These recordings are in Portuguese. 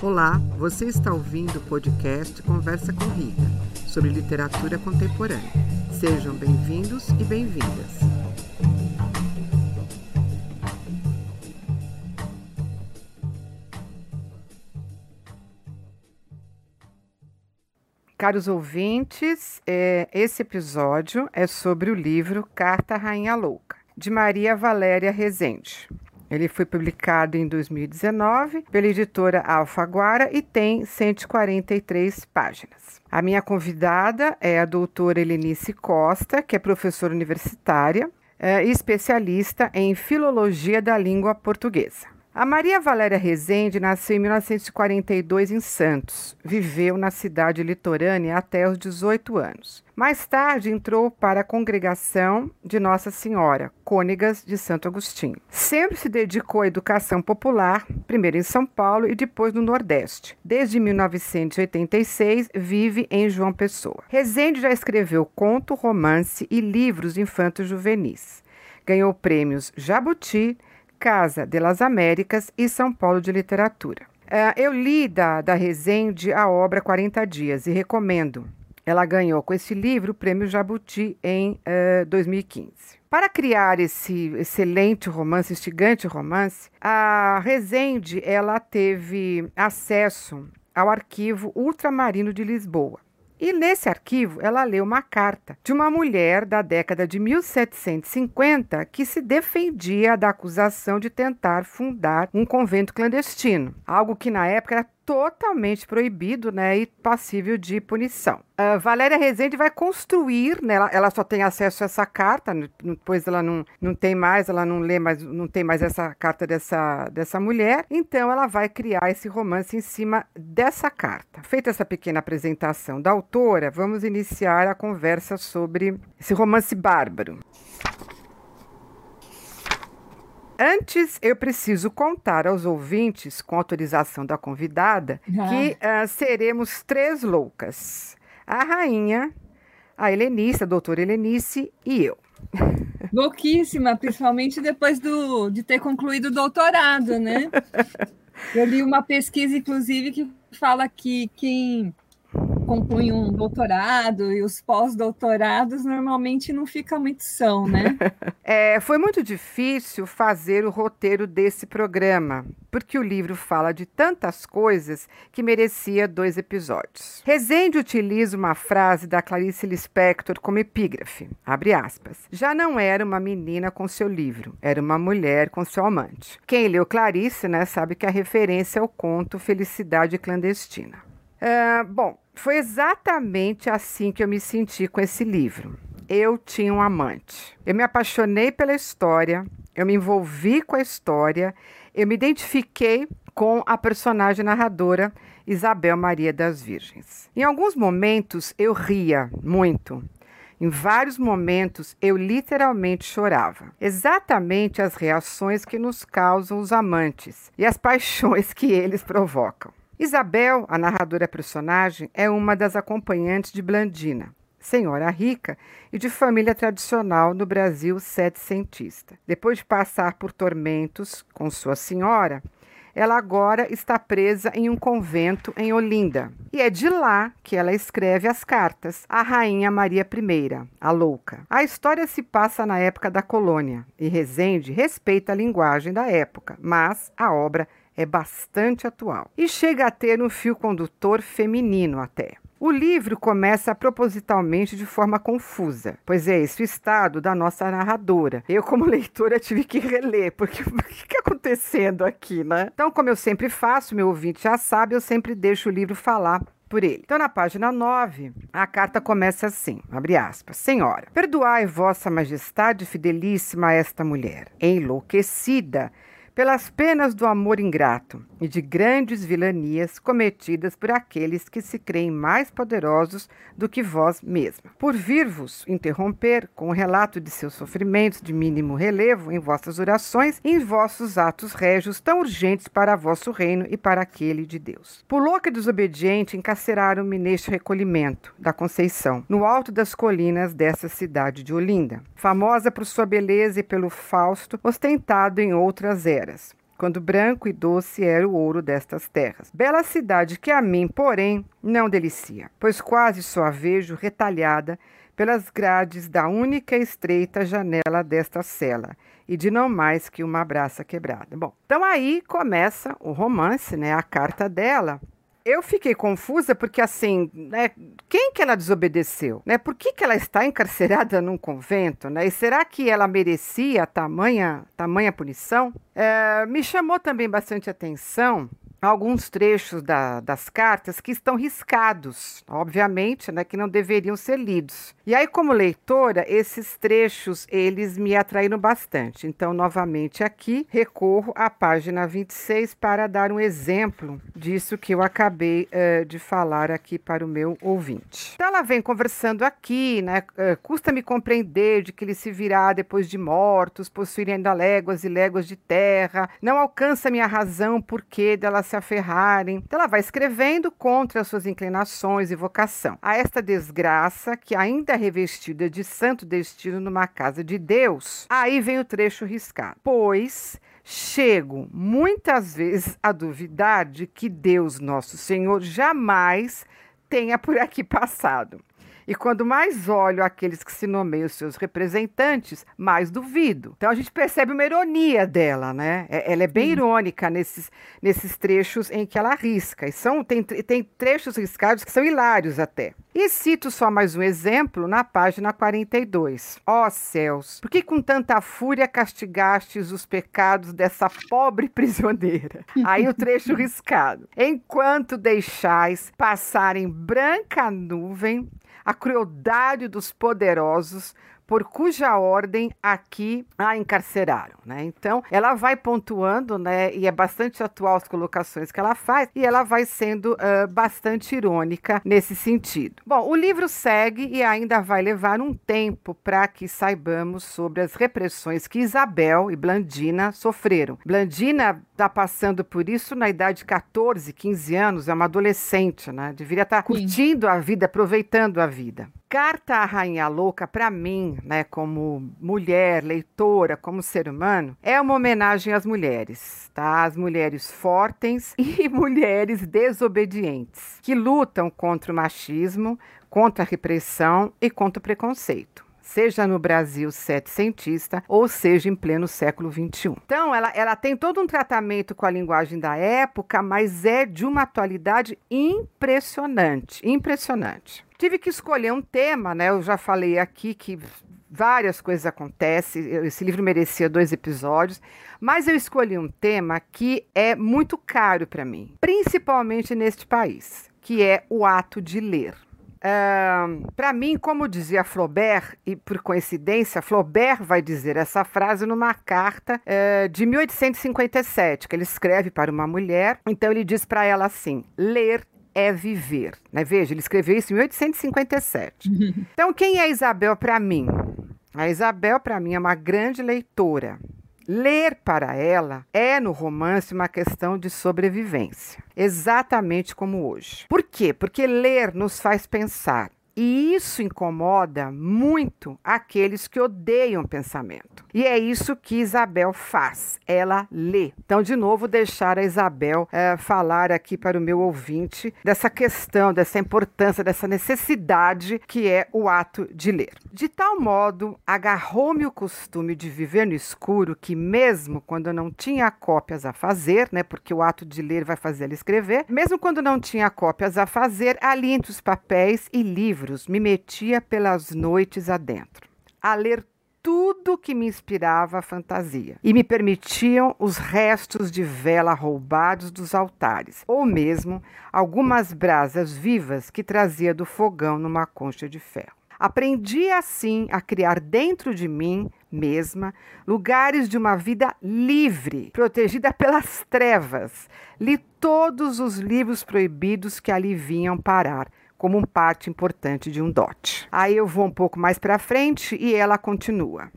Olá, você está ouvindo o podcast Conversa com Rita sobre literatura contemporânea. Sejam bem-vindos e bem-vindas. Caros ouvintes, é, esse episódio é sobre o livro Carta Rainha Louca, de Maria Valéria Rezende. Ele foi publicado em 2019 pela editora Alfaguara e tem 143 páginas. A minha convidada é a doutora Helenice Costa, que é professora universitária é, e especialista em filologia da língua portuguesa. A Maria Valéria Rezende nasceu em 1942 em Santos. Viveu na cidade litorânea até os 18 anos. Mais tarde entrou para a congregação de Nossa Senhora, Cônegas de Santo Agostinho. Sempre se dedicou à educação popular, primeiro em São Paulo e depois no Nordeste. Desde 1986 vive em João Pessoa. Rezende já escreveu conto, romance e livros infantos juvenis. Ganhou prêmios Jabuti, Casa de las Américas e São Paulo de Literatura. Uh, eu li da, da Resende a obra 40 Dias e recomendo. Ela ganhou com esse livro o Prêmio Jabuti em uh, 2015. Para criar esse excelente romance, instigante romance, a Resende ela teve acesso ao arquivo ultramarino de Lisboa. E nesse arquivo, ela leu uma carta de uma mulher da década de 1750 que se defendia da acusação de tentar fundar um convento clandestino, algo que na época era totalmente proibido né, e passível de punição. A Valéria Rezende vai construir, né, ela, ela, só tem acesso a essa carta, depois ela não, não tem mais, ela não lê mais, não tem mais essa carta dessa, dessa mulher, então ela vai criar esse romance em cima dessa carta. Feita essa pequena apresentação da autora, vamos iniciar a conversa sobre esse romance bárbaro. Antes, eu preciso contar aos ouvintes, com autorização da convidada, ah. que uh, seremos três loucas: a rainha, a Helenice, a doutora Helenice e eu. Louquíssima, principalmente depois do, de ter concluído o doutorado, né? Eu li uma pesquisa, inclusive, que fala que quem concluem um doutorado e os pós-doutorados normalmente não fica muito são, né? é, foi muito difícil fazer o roteiro desse programa, porque o livro fala de tantas coisas que merecia dois episódios. Rezende utiliza uma frase da Clarice Lispector como epígrafe, abre aspas. Já não era uma menina com seu livro, era uma mulher com seu amante. Quem leu Clarice, né, sabe que a referência é o conto Felicidade Clandestina. Uh, bom, foi exatamente assim que eu me senti com esse livro. Eu tinha um amante. Eu me apaixonei pela história, eu me envolvi com a história, eu me identifiquei com a personagem narradora Isabel Maria das Virgens. Em alguns momentos eu ria muito. Em vários momentos eu literalmente chorava. Exatamente as reações que nos causam os amantes e as paixões que eles provocam. Isabel, a narradora personagem, é uma das acompanhantes de Blandina, senhora rica e de família tradicional no Brasil setecentista. Depois de passar por tormentos com sua senhora, ela agora está presa em um convento em Olinda. E é de lá que ela escreve as cartas à Rainha Maria I, a louca. A história se passa na época da colônia e Rezende respeita a linguagem da época, mas a obra é bastante atual e chega a ter um fio condutor feminino até. O livro começa propositalmente de forma confusa, pois é esse o estado da nossa narradora. Eu, como leitora, tive que reler, porque o que está acontecendo aqui, né? Então, como eu sempre faço, meu ouvinte já sabe, eu sempre deixo o livro falar por ele. Então, na página 9, a carta começa assim: abre aspas. Senhora, perdoai vossa majestade fidelíssima a esta mulher, enlouquecida pelas penas do amor ingrato e de grandes vilanias cometidas por aqueles que se creem mais poderosos do que vós mesma. Por vir-vos interromper com o relato de seus sofrimentos de mínimo relevo em vossas orações e em vossos atos régios tão urgentes para vosso reino e para aquele de Deus. Por louca e desobediente, encarceraram-me neste recolhimento da Conceição, no alto das colinas dessa cidade de Olinda, famosa por sua beleza e pelo Fausto ostentado em outras eras quando branco e doce era o ouro destas terras. Bela cidade que a mim, porém, não delicia, pois quase só a vejo retalhada pelas grades da única e estreita janela desta cela, e de não mais que uma braça quebrada. Bom, então aí começa o romance, né? A carta dela. Eu fiquei confusa porque, assim, né, quem que ela desobedeceu? Né? Por que, que ela está encarcerada num convento? Né? E será que ela merecia tamanha, tamanha punição? É, me chamou também bastante atenção alguns trechos da, das cartas que estão riscados, obviamente, né, que não deveriam ser lidos. E aí, como leitora, esses trechos eles me atraíram bastante. Então, novamente aqui, recorro à página 26 para dar um exemplo disso que eu acabei uh, de falar aqui para o meu ouvinte. Então, ela vem conversando aqui, né? Uh, Custa-me compreender de que ele se virá depois de mortos, possuir ainda léguas e léguas de terra. Não alcança minha razão porque dela se aferrarem. Então, ela vai escrevendo contra as suas inclinações e vocação. A esta desgraça que ainda revestida de santo destino numa casa de Deus. Aí vem o trecho riscado. Pois chego muitas vezes a duvidar de que Deus, nosso Senhor, jamais tenha por aqui passado. E quando mais olho aqueles que se nomeiam seus representantes, mais duvido. Então a gente percebe uma ironia dela, né? É, ela é bem irônica nesses, nesses trechos em que ela risca. E são, tem, tem trechos riscados que são hilários até. E cito só mais um exemplo na página 42. Ó oh, céus, por que com tanta fúria castigastes os pecados dessa pobre prisioneira? Aí o trecho riscado. Enquanto deixais passarem branca nuvem a crueldade dos poderosos por cuja ordem aqui a encarceraram, né? Então, ela vai pontuando, né? E é bastante atual as colocações que ela faz e ela vai sendo uh, bastante irônica nesse sentido. Bom, o livro segue e ainda vai levar um tempo para que saibamos sobre as repressões que Isabel e Blandina sofreram. Blandina está passando por isso na idade de 14, 15 anos, é uma adolescente, né? Deveria estar tá curtindo a vida, aproveitando a vida. Carta à Rainha Louca, para mim, né, como mulher, leitora, como ser humano, é uma homenagem às mulheres, tá? Às mulheres fortes e mulheres desobedientes, que lutam contra o machismo, contra a repressão e contra o preconceito seja no Brasil setecentista ou seja em pleno século XXI. Então, ela, ela tem todo um tratamento com a linguagem da época, mas é de uma atualidade impressionante, impressionante. Tive que escolher um tema, né? Eu já falei aqui que várias coisas acontecem. Esse livro merecia dois episódios, mas eu escolhi um tema que é muito caro para mim, principalmente neste país, que é o ato de ler. Uh, para mim, como dizia Flaubert, e por coincidência, Flaubert vai dizer essa frase numa carta uh, de 1857, que ele escreve para uma mulher. Então, ele diz para ela assim: ler é viver. Né? Veja, ele escreveu isso em 1857. então, quem é Isabel para mim? A Isabel, para mim, é uma grande leitora. Ler para ela é no romance uma questão de sobrevivência, exatamente como hoje. Por quê? Porque ler nos faz pensar. E isso incomoda muito aqueles que odeiam pensamento. E é isso que Isabel faz. Ela lê. Então, de novo, deixar a Isabel é, falar aqui para o meu ouvinte dessa questão, dessa importância, dessa necessidade que é o ato de ler. De tal modo, agarrou-me o costume de viver no escuro que, mesmo quando eu não tinha cópias a fazer, né, porque o ato de ler vai fazer ela escrever, mesmo quando não tinha cópias a fazer, ali entre os papéis e livros, me metia pelas noites adentro, a ler tudo que me inspirava a fantasia e me permitiam os restos de vela roubados dos altares, ou mesmo algumas brasas vivas que trazia do fogão numa concha de ferro. Aprendi assim a criar dentro de mim mesma lugares de uma vida livre, protegida pelas trevas. Li todos os livros proibidos que ali vinham parar como um parte importante de um dote. Aí eu vou um pouco mais para frente e ela continua.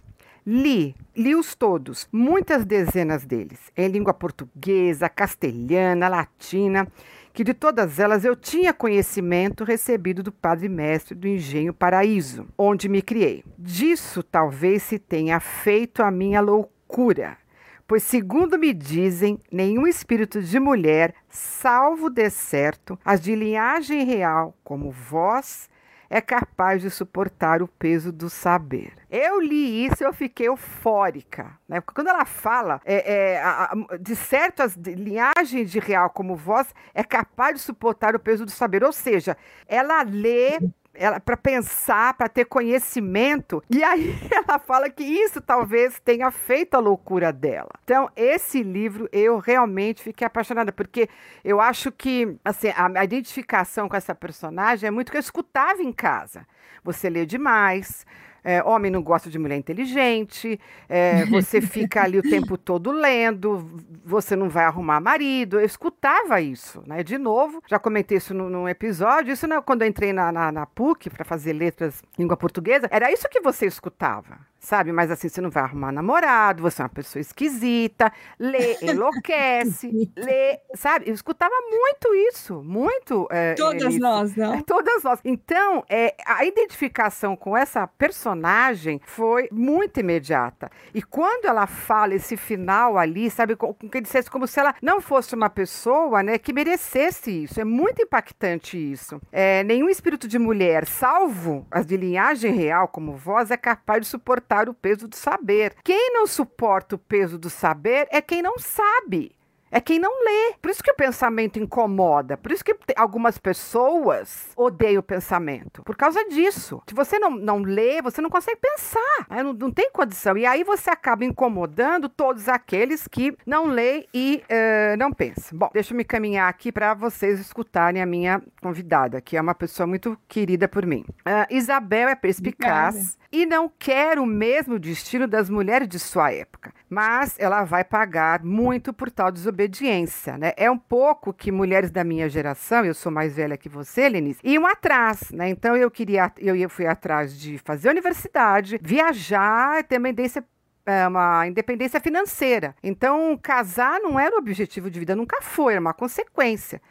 Li, li-os todos, muitas dezenas deles, em língua portuguesa, castelhana, latina, que de todas elas eu tinha conhecimento recebido do padre mestre do Engenho Paraíso, onde me criei. Disso talvez se tenha feito a minha loucura, Pois, segundo me dizem, nenhum espírito de mulher, salvo de certo, as de linhagem real, como vós, é capaz de suportar o peso do saber. Eu li isso e eu fiquei eufórica. Né? Quando ela fala é, é, a, a, de certas linhagens de real como vós, é capaz de suportar o peso do saber. Ou seja, ela lê ela para pensar, para ter conhecimento. E aí ela fala que isso talvez tenha feito a loucura dela. Então, esse livro eu realmente fiquei apaixonada porque eu acho que assim, a, identificação com essa personagem é muito que eu escutava em casa. Você lê demais, é, homem não gosta de mulher inteligente, é, você fica ali o tempo todo lendo, você não vai arrumar marido. Eu escutava isso, né? De novo, já comentei isso no, num episódio. Isso né, quando eu entrei na, na, na PUC para fazer letras língua portuguesa, era isso que você escutava sabe? Mas assim, você não vai arrumar namorado, você é uma pessoa esquisita, lê, enlouquece, lê, sabe? Eu escutava muito isso, muito. É, todas nós, não? É, todas nós. Então, é, a identificação com essa personagem foi muito imediata. E quando ela fala esse final ali, sabe, com que dissesse como se ela não fosse uma pessoa, né, que merecesse isso. É muito impactante isso. É, nenhum espírito de mulher, salvo as de linhagem real como vós, é capaz de suportar suportar o peso do saber. Quem não suporta o peso do saber é quem não sabe. É quem não lê. Por isso que o pensamento incomoda. Por isso que algumas pessoas odeiam o pensamento. Por causa disso. Se você não, não lê, você não consegue pensar. Né? Não, não tem condição. E aí você acaba incomodando todos aqueles que não lê e uh, não pensam. Bom, deixa eu me caminhar aqui para vocês escutarem a minha convidada, que é uma pessoa muito querida por mim. Uh, Isabel é perspicaz. Obrigada e não quer o mesmo destino das mulheres de sua época, mas ela vai pagar muito por tal desobediência, né? É um pouco que mulheres da minha geração, eu sou mais velha que você, Lenice, iam atrás, né? Então eu queria, eu fui atrás de fazer universidade, viajar, ter uma independência uma independência financeira. Então, casar não era o objetivo de vida, nunca foi, era uma consequência.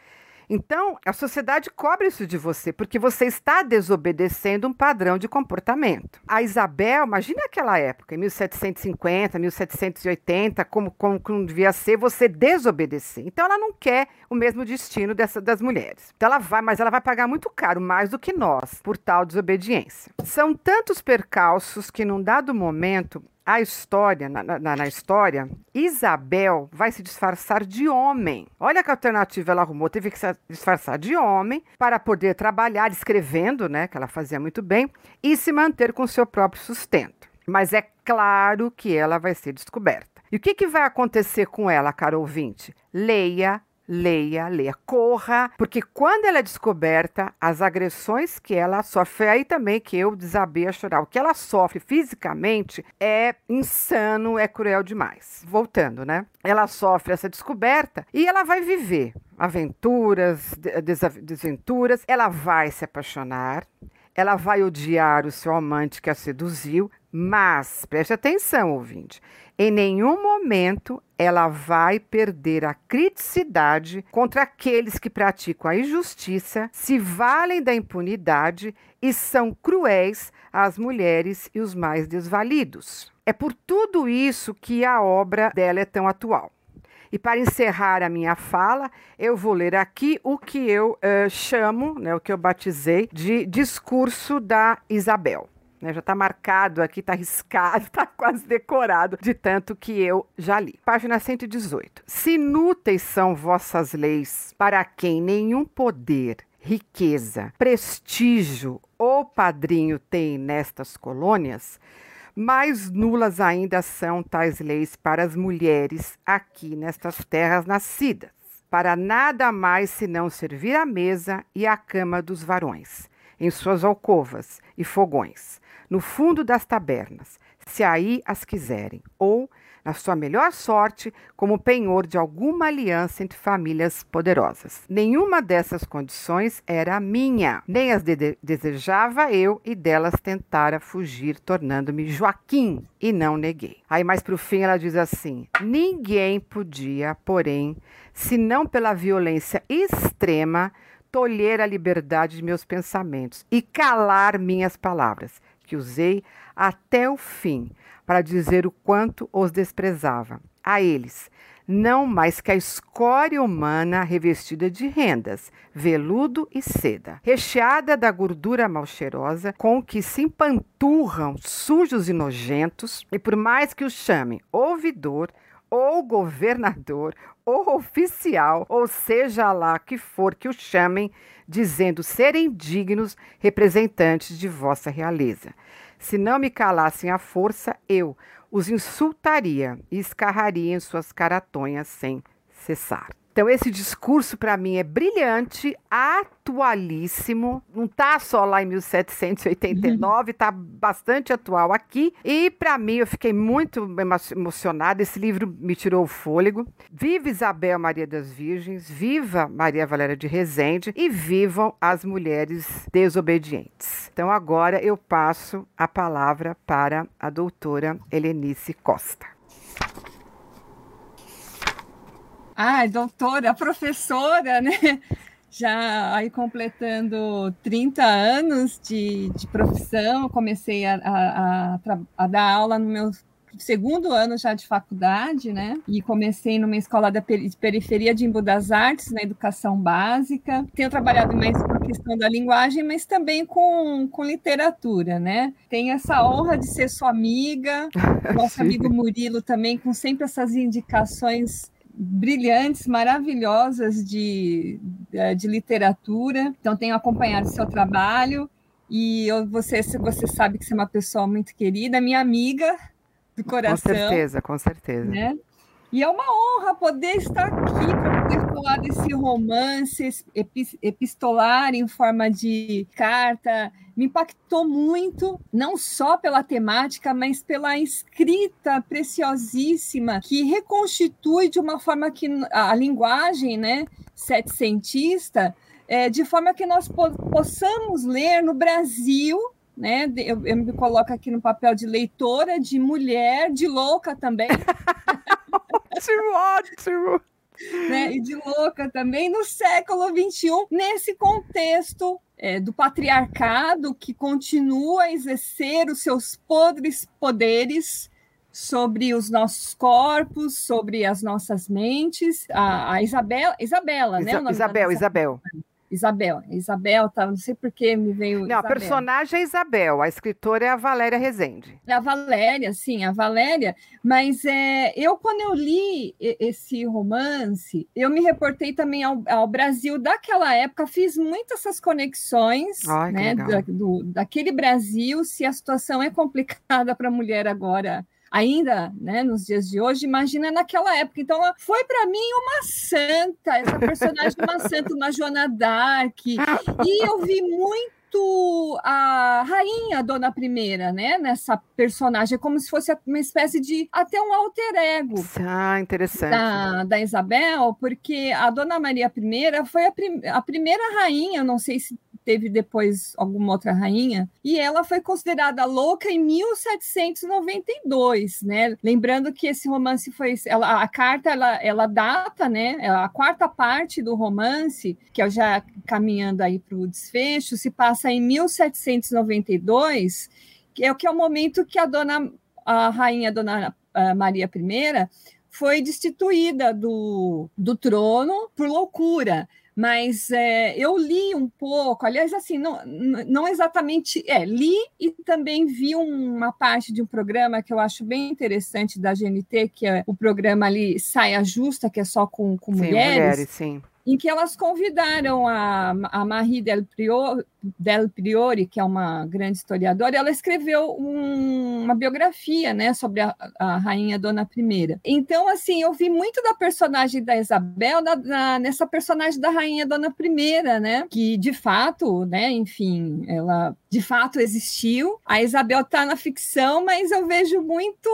Então, a sociedade cobra isso de você, porque você está desobedecendo um padrão de comportamento. A Isabel, imagina aquela época, em 1750, 1780, como, como, como devia ser você desobedecer. Então, ela não quer o mesmo destino dessa, das mulheres. Então, ela vai, mas ela vai pagar muito caro, mais do que nós, por tal desobediência. São tantos percalços que, num dado momento, a história, na, na, na, história, Isabel vai se disfarçar de homem. Olha que alternativa ela arrumou. Teve que se disfarçar de homem para poder trabalhar escrevendo, né? Que ela fazia muito bem, e se manter com seu próprio sustento. Mas é claro que ela vai ser descoberta. E o que, que vai acontecer com ela, caro ouvinte? Leia leia, leia, corra, porque quando ela é descoberta, as agressões que ela sofre, aí também que eu desabei a chorar. O que ela sofre fisicamente é insano, é cruel demais. Voltando, né? Ela sofre essa descoberta e ela vai viver aventuras, desventuras, ela vai se apaixonar, ela vai odiar o seu amante que a seduziu, mas preste atenção, ouvinte, em nenhum momento ela vai perder a criticidade contra aqueles que praticam a injustiça, se valem da impunidade e são cruéis às mulheres e os mais desvalidos. É por tudo isso que a obra dela é tão atual. E para encerrar a minha fala, eu vou ler aqui o que eu uh, chamo, né, o que eu batizei de discurso da Isabel. Né, já está marcado aqui, está riscado, está quase decorado de tanto que eu já li. Página 118. Se inúteis são vossas leis, para quem nenhum poder, riqueza, prestígio ou padrinho tem nestas colônias, mais nulas ainda são tais leis para as mulheres aqui nestas terras nascidas, para nada mais senão servir a mesa e a cama dos varões, em suas alcovas e fogões, no fundo das tabernas, se aí as quiserem, ou, na sua melhor sorte, como penhor de alguma aliança entre famílias poderosas. Nenhuma dessas condições era minha, nem as de desejava eu e delas tentara fugir, tornando-me Joaquim, e não neguei. Aí mais para o fim ela diz assim: ninguém podia, porém, se não pela violência extrema, tolher a liberdade de meus pensamentos e calar minhas palavras que usei até o fim para dizer o quanto os desprezava. a eles, não mais que a escória humana revestida de rendas, veludo e seda, recheada da gordura mal cheirosa, com que se empanturram sujos e nojentos, e por mais que o chamem ouvidor, ou governador, ou oficial, ou seja lá que for que o chamem, dizendo serem dignos representantes de vossa realeza. Se não me calassem à força, eu os insultaria e escarraria em suas caratonhas sem cessar. Então, esse discurso para mim é brilhante, atualíssimo. Não está só lá em 1789, está bastante atual aqui. E para mim, eu fiquei muito emocionada. Esse livro me tirou o fôlego. Viva Isabel Maria das Virgens, viva Maria Valéria de Rezende e vivam as mulheres desobedientes. Então, agora eu passo a palavra para a doutora Helenice Costa. Ah, doutora, professora, né? Já aí completando 30 anos de, de profissão, comecei a, a, a, a dar aula no meu segundo ano já de faculdade, né? E comecei numa escola de periferia de Embu das Artes, na educação básica. Tenho trabalhado mais com a questão da linguagem, mas também com, com literatura, né? Tenho essa honra de ser sua amiga, nosso amigo Murilo também, com sempre essas indicações brilhantes, maravilhosas de, de literatura. Então, tenho acompanhado seu trabalho e eu, você, você sabe que você é uma pessoa muito querida, minha amiga do coração. Com certeza, com certeza. Né? E é uma honra poder estar aqui para falar desse romance epistolar em forma de carta. Me impactou muito, não só pela temática, mas pela escrita preciosíssima que reconstitui de uma forma que a linguagem, né, setecentista, é, de forma que nós po possamos ler no Brasil né? Eu, eu, me coloco aqui no papel de leitora, de mulher, de louca também. ótimo, ótimo. Né? E de louca também no século XXI, nesse contexto é, do patriarcado que continua a exercer os seus podres poderes sobre os nossos corpos, sobre as nossas mentes. A, a Isabela, Isabela, Isa, né? Isabel, Isabel. Isabel. Isabel, tá, não sei por que me veio. Não, Isabel. a personagem é Isabel, a escritora é a Valéria Rezende. É a Valéria, sim, a Valéria. Mas é, eu, quando eu li esse romance, eu me reportei também ao, ao Brasil daquela época, fiz muitas essas conexões, Ai, né? Da, do, daquele Brasil, se a situação é complicada para a mulher agora ainda né, nos dias de hoje, imagina naquela época. Então, ela foi para mim uma santa, essa personagem uma santa, uma Joana Dark. E eu vi muito a rainha Dona Primeira, né? Nessa personagem, como se fosse uma espécie de até um alter ego. Ah, interessante. Da, da Isabel, porque a Dona Maria I foi a, prim a primeira rainha, não sei se teve depois alguma outra rainha, e ela foi considerada louca em 1792, né? Lembrando que esse romance foi, ela, a carta ela, ela data, né? A quarta parte do romance, que é já caminhando aí para o desfecho, se passa em 1792, que é o que é o momento que a dona a rainha Dona Maria I foi destituída do, do trono por loucura mas é, eu li um pouco, aliás, assim, não, não exatamente, é, li e também vi uma parte de um programa que eu acho bem interessante da GNT, que é o programa ali Saia Justa, que é só com, com sim, mulheres. mulheres sim em que elas convidaram a, a Marie Del Priori, Del Priori, que é uma grande historiadora, ela escreveu um, uma biografia né, sobre a, a, rainha Dona I. Então, assim, eu vi muito da personagem da Isabel na, na, nessa personagem da rainha Dona I, né? Que, de fato, né, enfim, ela de fato existiu. A Isabel está na ficção, mas eu vejo muito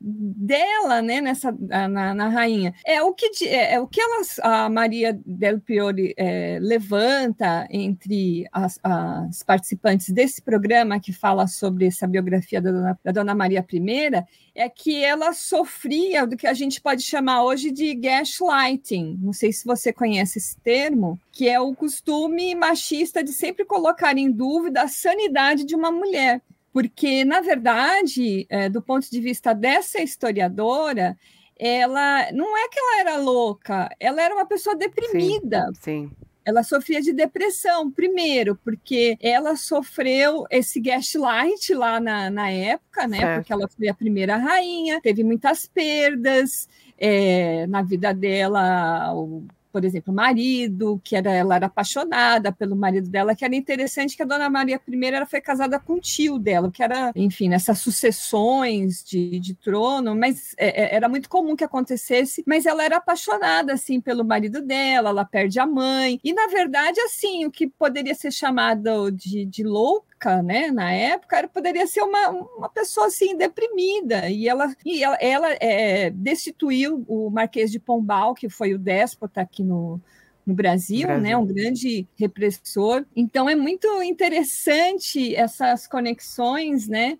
dela, né, nessa na, na rainha. É o que é, é, o que elas, a Maria del Priori é, levanta entre as, as, participantes desse programa que fala sobre essa biografia da Dona, da Dona Maria I é que ela sofria do que a gente pode chamar hoje de gaslighting. Não sei se você conhece esse termo, que é o costume machista de sempre colocar em dúvida a sanidade de uma mulher. Porque, na verdade, é, do ponto de vista dessa historiadora, ela não é que ela era louca, ela era uma pessoa deprimida. Sim. sim ela sofria de depressão, primeiro, porque ela sofreu esse gaslight lá na, na época, né? Certo. Porque ela foi a primeira rainha, teve muitas perdas é, na vida dela. O por exemplo, o marido, que era, ela era apaixonada pelo marido dela, que era interessante que a Dona Maria I ela foi casada com o tio dela, que era, enfim, nessas sucessões de, de trono, mas é, é, era muito comum que acontecesse, mas ela era apaixonada, assim, pelo marido dela, ela perde a mãe, e na verdade, assim, o que poderia ser chamado de, de louco né, na época, ela poderia ser uma, uma pessoa assim deprimida. E ela, e ela, ela é, destituiu o Marquês de Pombal, que foi o déspota aqui no, no Brasil, Brasil, né, um grande repressor. Então é muito interessante essas conexões, né,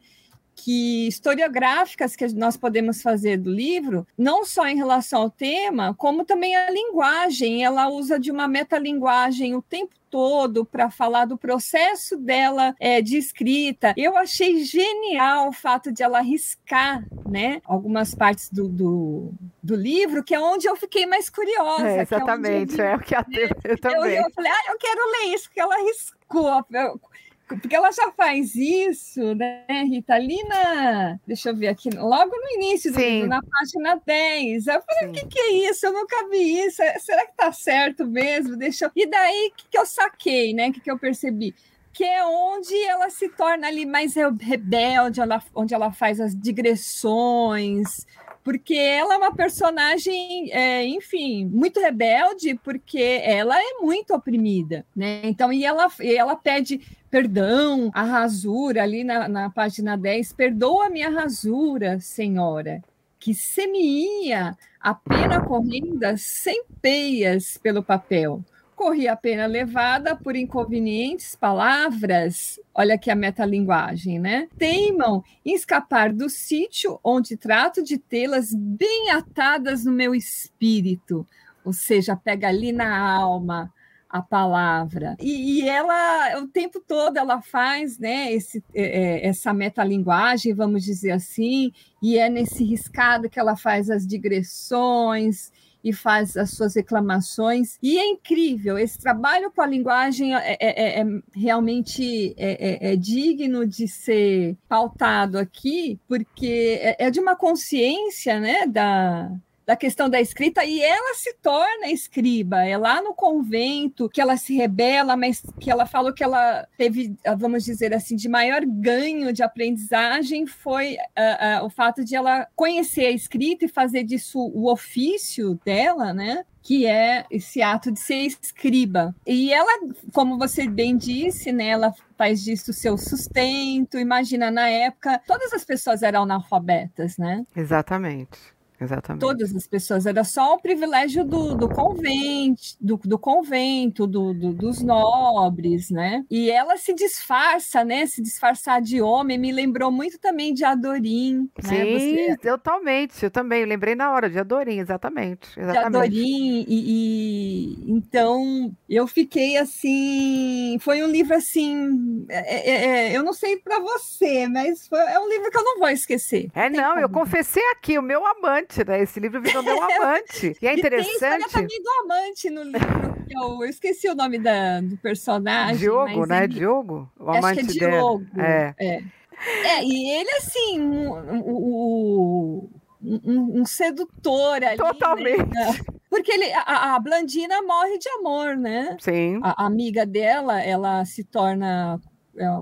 que historiográficas que nós podemos fazer do livro, não só em relação ao tema, como também a linguagem. Ela usa de uma metalinguagem o tempo todo para falar do processo dela é, de escrita. Eu achei genial o fato de ela riscar né, algumas partes do, do, do livro, que é onde eu fiquei mais curiosa. É, exatamente, é, é, o que a né? eu também. Eu, eu falei, ah, eu quero ler isso, porque ela riscou porque ela já faz isso, né, Rita? Ali na. Deixa eu ver aqui, logo no início do Sim. livro, na página 10. Eu falei, Sim. o que, que é isso? Eu nunca vi isso. É, será que tá certo mesmo? Deixa eu... E daí, o que, que eu saquei, né? O que, que eu percebi? que é onde ela se torna ali mais rebelde, ela, onde ela faz as digressões, porque ela é uma personagem, é, enfim, muito rebelde, porque ela é muito oprimida, né? Então, e ela, e ela pede perdão, a rasura, ali na, na página 10, perdoa minha rasura, senhora, que semeia a pena correnda sem peias pelo papel corria a pena levada por inconvenientes palavras, olha aqui a metalinguagem, né? Teimam em escapar do sítio onde trato de tê-las bem atadas no meu espírito, ou seja, pega ali na alma a palavra. E, e, ela, o tempo todo, ela faz né, esse, é, é essa metalinguagem, vamos dizer assim, e é nesse riscado que ela faz as digressões e faz as suas reclamações. E é incrível, esse trabalho com a linguagem é, é, é, é realmente é, é, é, digno de ser pautado aqui, porque é, de uma consciência né, da, da questão da escrita e ela se torna escriba. É lá no convento que ela se rebela, mas que ela falou que ela teve, vamos dizer assim, de maior ganho de aprendizagem foi uh, uh, o fato de ela conhecer a escrita e fazer disso o ofício dela, né? que é esse ato de ser escriba. E ela, como você bem disse, né, ela faz disso seu sustento. Imagina, na época, todas as pessoas eram analfabetas, né? Exatamente. Exatamente. Todas as pessoas, era só o privilégio do, do convento, do, do convento, do, do, dos nobres, né? E ela se disfarça, né? Se disfarçar de homem, me lembrou muito também de Adorim. Né? Sim, né? Você... totalmente. Eu também eu lembrei na hora de Adorim, exatamente. exatamente. De Adorim, e, e, então eu fiquei assim. Foi um livro assim. É, é, é eu não sei para você, mas foi, é um livro que eu não vou esquecer. É, não, eu confessei aqui, o meu amante amante, né? Esse livro virou meu amante. E é interessante. E tem também do amante no livro. Eu, eu esqueci o nome da, do personagem. Diogo, né? Ele... Diogo? O amante Acho que é Diogo. É. é. É, e ele, assim, o, um, um, sedutor ali. Né? Totalmente. Né? Porque ele, a, a, Blandina morre de amor, né? Sim. A, a amiga dela, ela se torna é,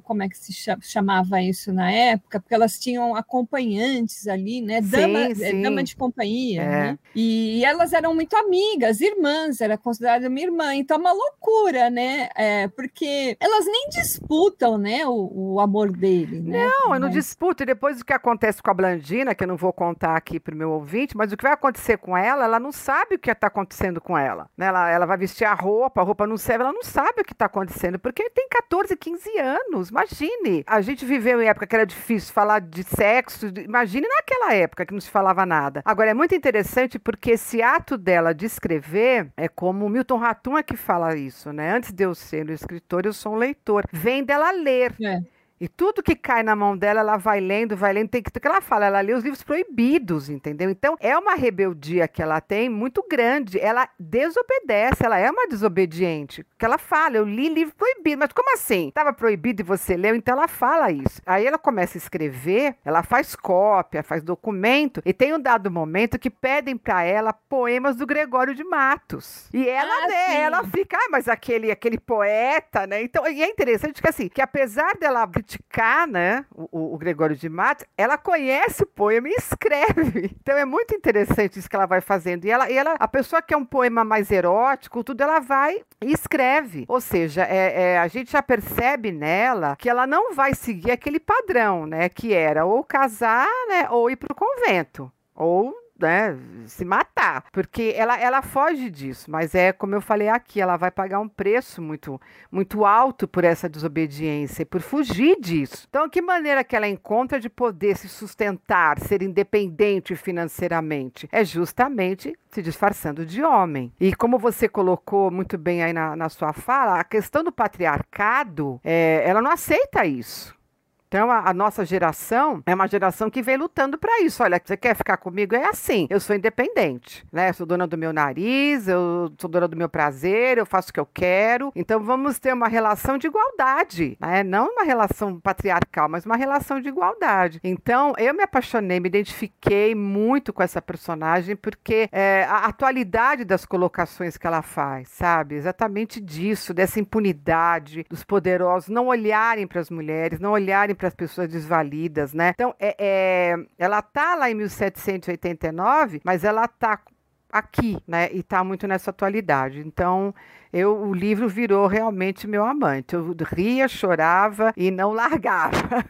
como é que se chamava isso na época, porque elas tinham acompanhantes ali, né? Dama, sim, é, sim. dama de companhia, é. né? E elas eram muito amigas, irmãs, era considerada uma irmã, então é uma loucura, né? É, porque elas nem disputam, né, o, o amor dele, né? Não, eu não disputo, e depois o que acontece com a Blandina, que eu não vou contar aqui para o meu ouvinte, mas o que vai acontecer com ela, ela não sabe o que está acontecendo com ela, né? Ela, ela vai vestir a roupa, a roupa não serve, ela não sabe o que está acontecendo, porque tem 14, 15 anos, anos. Imagine. A gente viveu em época que era difícil falar de sexo. Imagine naquela época que não se falava nada. Agora, é muito interessante porque esse ato dela de escrever é como o Milton Ratum é que fala isso, né? Antes de eu ser um escritor, eu sou um leitor. Vem dela ler. É. E tudo que cai na mão dela, ela vai lendo, vai lendo. Tem que, que ela fala, ela lê os livros proibidos, entendeu? Então é uma rebeldia que ela tem muito grande. Ela desobedece, ela é uma desobediente. Que ela fala, eu li livro proibido. Mas como assim? Estava proibido e você leu? Então ela fala isso. Aí ela começa a escrever, ela faz cópia, faz documento. E tem um dado momento que pedem para ela poemas do Gregório de Matos. E ela ah, lê, ela fica, ah, mas aquele, aquele poeta, né? Então, e é interessante que assim, que apesar dela criticar, né, o, o Gregório de Matos, ela conhece o poema e escreve. Então é muito interessante isso que ela vai fazendo. E ela, e ela a pessoa que é um poema mais erótico, tudo ela vai e escreve. Ou seja, é, é, a gente já percebe nela que ela não vai seguir aquele padrão, né, que era ou casar, né, ou ir para o convento ou né, se matar, porque ela, ela foge disso, mas é como eu falei aqui, ela vai pagar um preço muito muito alto por essa desobediência, por fugir disso. Então, que maneira que ela encontra de poder se sustentar, ser independente financeiramente? É justamente se disfarçando de homem. E como você colocou muito bem aí na, na sua fala, a questão do patriarcado, é, ela não aceita isso. Então, a, a, nossa geração é uma geração que vem lutando para isso. Olha, você quer ficar comigo? É assim. Eu sou independente, né? Eu sou dona do meu nariz, eu sou dona do meu prazer, eu faço o que eu quero. Então, vamos ter uma relação de igualdade, né? Não uma relação patriarcal, mas uma relação de igualdade. Então, eu me apaixonei, me identifiquei muito com essa personagem, porque é, a atualidade das colocações que ela faz, sabe? Exatamente disso, dessa impunidade dos poderosos não olharem para as mulheres, não olharem para as pessoas desvalidas, né? Então, é, é, ela tá lá em 1789, mas ela tá aqui, né? E tá muito nessa atualidade. Então, eu, o livro virou realmente meu amante. Eu ria, chorava e não largava.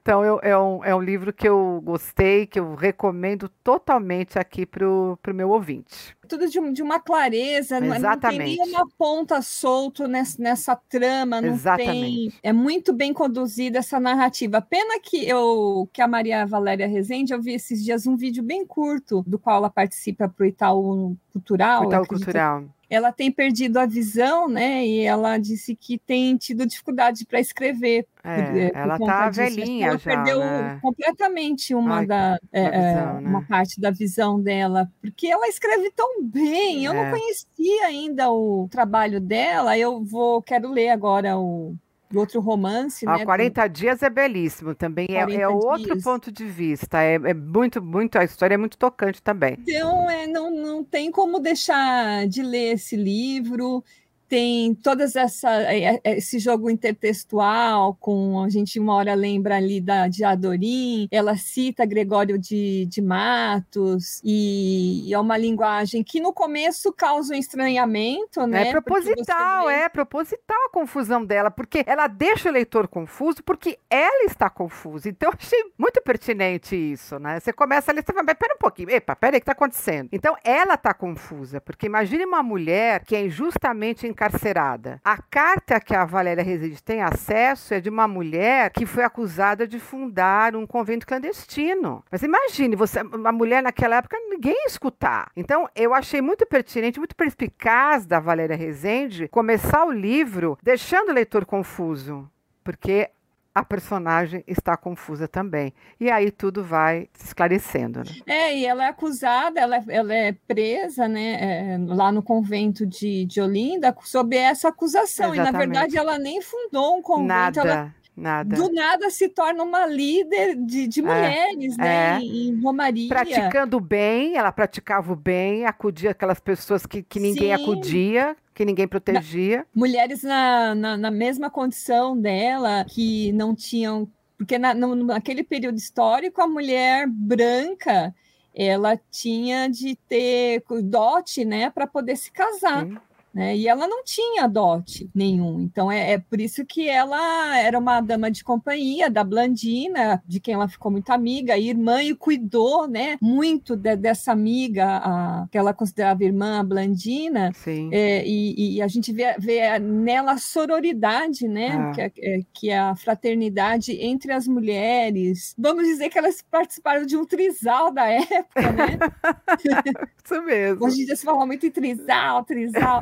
então, eu, é, um, é um livro que eu gostei, que eu recomendo totalmente aqui para o meu ouvinte. Tudo de, de uma clareza, Exatamente. não tem nenhuma ponta solto nessa, nessa trama, não Exatamente. tem. É muito bem conduzida essa narrativa. Pena que eu que a Maria Valéria Rezende, eu vi esses dias um vídeo bem curto do qual ela participa para o Itaú Cultural. Itaú Cultural ela tem perdido a visão, né? E ela disse que tem tido dificuldade para escrever. É, ela está velhinha ela já. Ela perdeu né? completamente uma Ai, da é, visão, né? uma parte da visão dela, porque ela escreve tão bem. Eu é. não conhecia ainda o trabalho dela. Eu vou quero ler agora o do outro romance, ah, né? 40 dias é belíssimo também, é, é outro ponto de vista, é, é, muito, muito, a história é muito tocante também. Então, é, não, não tem como deixar de ler esse livro, tem todas essa é, é, esse jogo intertextual com a gente uma hora lembra ali da de Adorim, ela cita Gregório de, de Matos e, e é uma linguagem que no começo causa um estranhamento, né? É proposital, é proposital a confusão dela, porque ela deixa o leitor confuso porque ela está confusa. Então eu achei muito pertinente isso, né? Você começa a ler, você fala, mas pera um pouquinho, epa, pera aí, o que está acontecendo? Então ela está confusa, porque imagine uma mulher que é injustamente encarcerada encarcerada. A carta que a Valéria Rezende tem acesso é de uma mulher que foi acusada de fundar um convento clandestino. Mas imagine, você, uma mulher naquela época, ninguém ia escutar. Então, eu achei muito pertinente, muito perspicaz da Valéria Rezende começar o livro deixando o leitor confuso. Porque a personagem está confusa também. E aí tudo vai se esclarecendo. Né? É, e ela é acusada, ela é, ela é presa né, é, lá no convento de, de Olinda sob essa acusação. Exatamente. E, na verdade, ela nem fundou um convento. Nada. Ela... Nada. Do nada se torna uma líder de, de é, mulheres, é, né? É. Em Romaria. Praticando bem, ela praticava o bem, acudia aquelas pessoas que, que ninguém Sim. acudia, que ninguém protegia. Mulheres na, na, na, mesma condição dela, que não tinham. Porque na, no, naquele período histórico, a mulher branca ela tinha de ter dote, né, para poder se casar. Sim. Né? E ela não tinha dote nenhum. Então é, é, por isso que ela era uma dama de companhia da Blandina, de quem ela ficou muito amiga, irmã, e cuidou né, muito de, dessa amiga, a, que ela considerava irmã, a Blandina. É, e, e, a gente vê, vê nela a sororidade, né? Ah. Que, é, é, que é a fraternidade entre as mulheres. Vamos dizer que elas participaram de um trisal da época, né? isso mesmo. Hoje em dia se fala muito em trisal, trisal.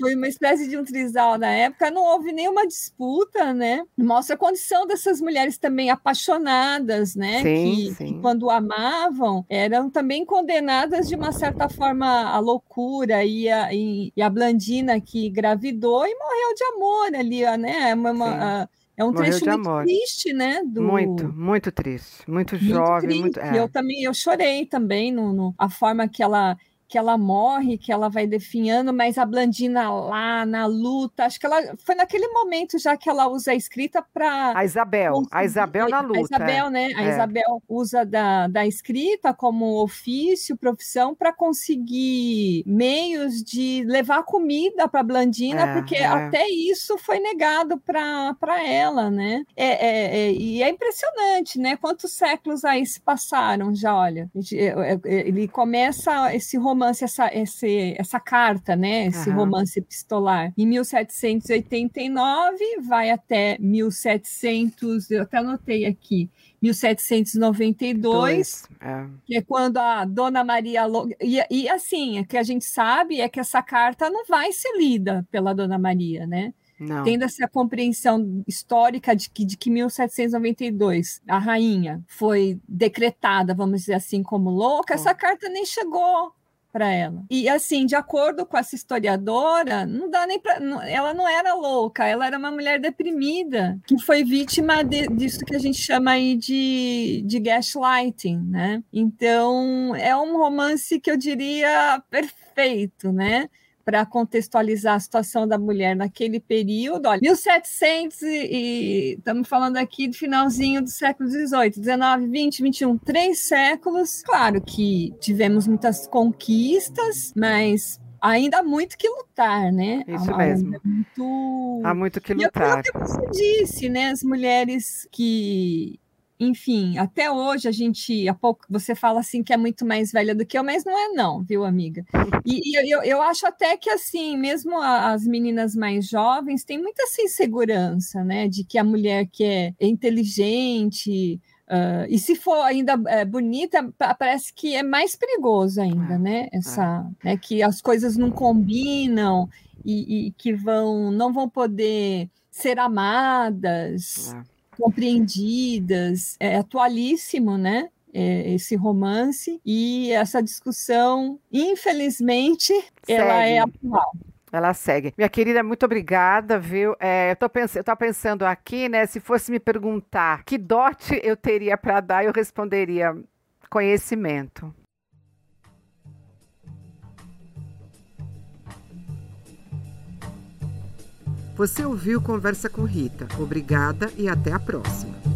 Foi uma espécie de um trisal na época, não houve nenhuma disputa, né? Mostra a condição dessas mulheres também apaixonadas, né? Sim, que, sim. que quando amavam eram também condenadas de uma certa forma à loucura e a, e, e a Blandina que engravidou e morreu de amor ali, né? Uma, uma, é um Morreu trecho muito amor. triste, né? do- Muito, muito triste. Muito, muito jovem, muito. triste. é. Eu também eu chorei também no, no- a forma que ela que ela morre, que ela vai definhando, mas a Blandina lá na luta, acho que ela foi naquele momento já que ela usa a escrita para A Isabel, a Isabel na luta. a Isabel, né? A É. Isabel usa da, da escrita como ofício, profissão, para conseguir meios de levar comida para Blandina, É, porque é. até isso foi negado para ela, né? É, é- é- e é impressionante, né? Quantos séculos aí se passaram já, olha. É- é- é- Ele começa esse romance, essa, esse, essa carta, né? Esse Aham. romance epistolar em 1789, vai até 1700, eu até anotei aqui, 1792, Dois. É. que é quando a Dona Maria. E, e assim, o que a gente sabe é que essa carta não vai ser lida pela Dona Maria, né? Não. Tendo essa compreensão histórica de que, de que 1792 a rainha foi decretada, vamos dizer assim, como louca, essa carta nem chegou para ela. E assim, de acordo com essa historiadora, não dá nem ela não era louca, ela era uma mulher deprimida que foi vítima de, disso que a gente chama aí de, de gaslighting, né? Então é um romance que eu diria perfeito, né? Para contextualizar a situação da mulher naquele período. Olha, 1700 e, e estamos falando aqui do finalzinho do século XVIII, 19, 20, 21, três séculos. Claro que tivemos muitas conquistas, mas ainda há muito que lutar, né? Isso Há- mesmo. ainda muito Há muito que e é lutar. que você disse, né? As mulheres que, enfim, até hoje a gente, há pouco você fala assim que é muito mais velha do que eu, mas não é não, viu, amiga? E, e eu, eu acho até que assim, mesmo a- as meninas mais jovens têm muita essa insegurança, né? De que a mulher que é inteligente ah, e se for ainda é, bonita, pa- parece que é mais perigoso ainda, É, né? Essa, né? Que as coisas não combinam e, e que vão não vão poder ser amadas, É. compreendidas. É atualíssimo, né? é, esse romance e essa discussão, infelizmente, ela é Segue. atual. Ela segue. Minha querida, muito obrigada, viu? É, eu tô pensando, eu tô pensando aqui, né? Se fosse me perguntar que dote eu teria para dar, eu responderia conhecimento. Você ouviu Conversa com Rita. Obrigada e até a próxima.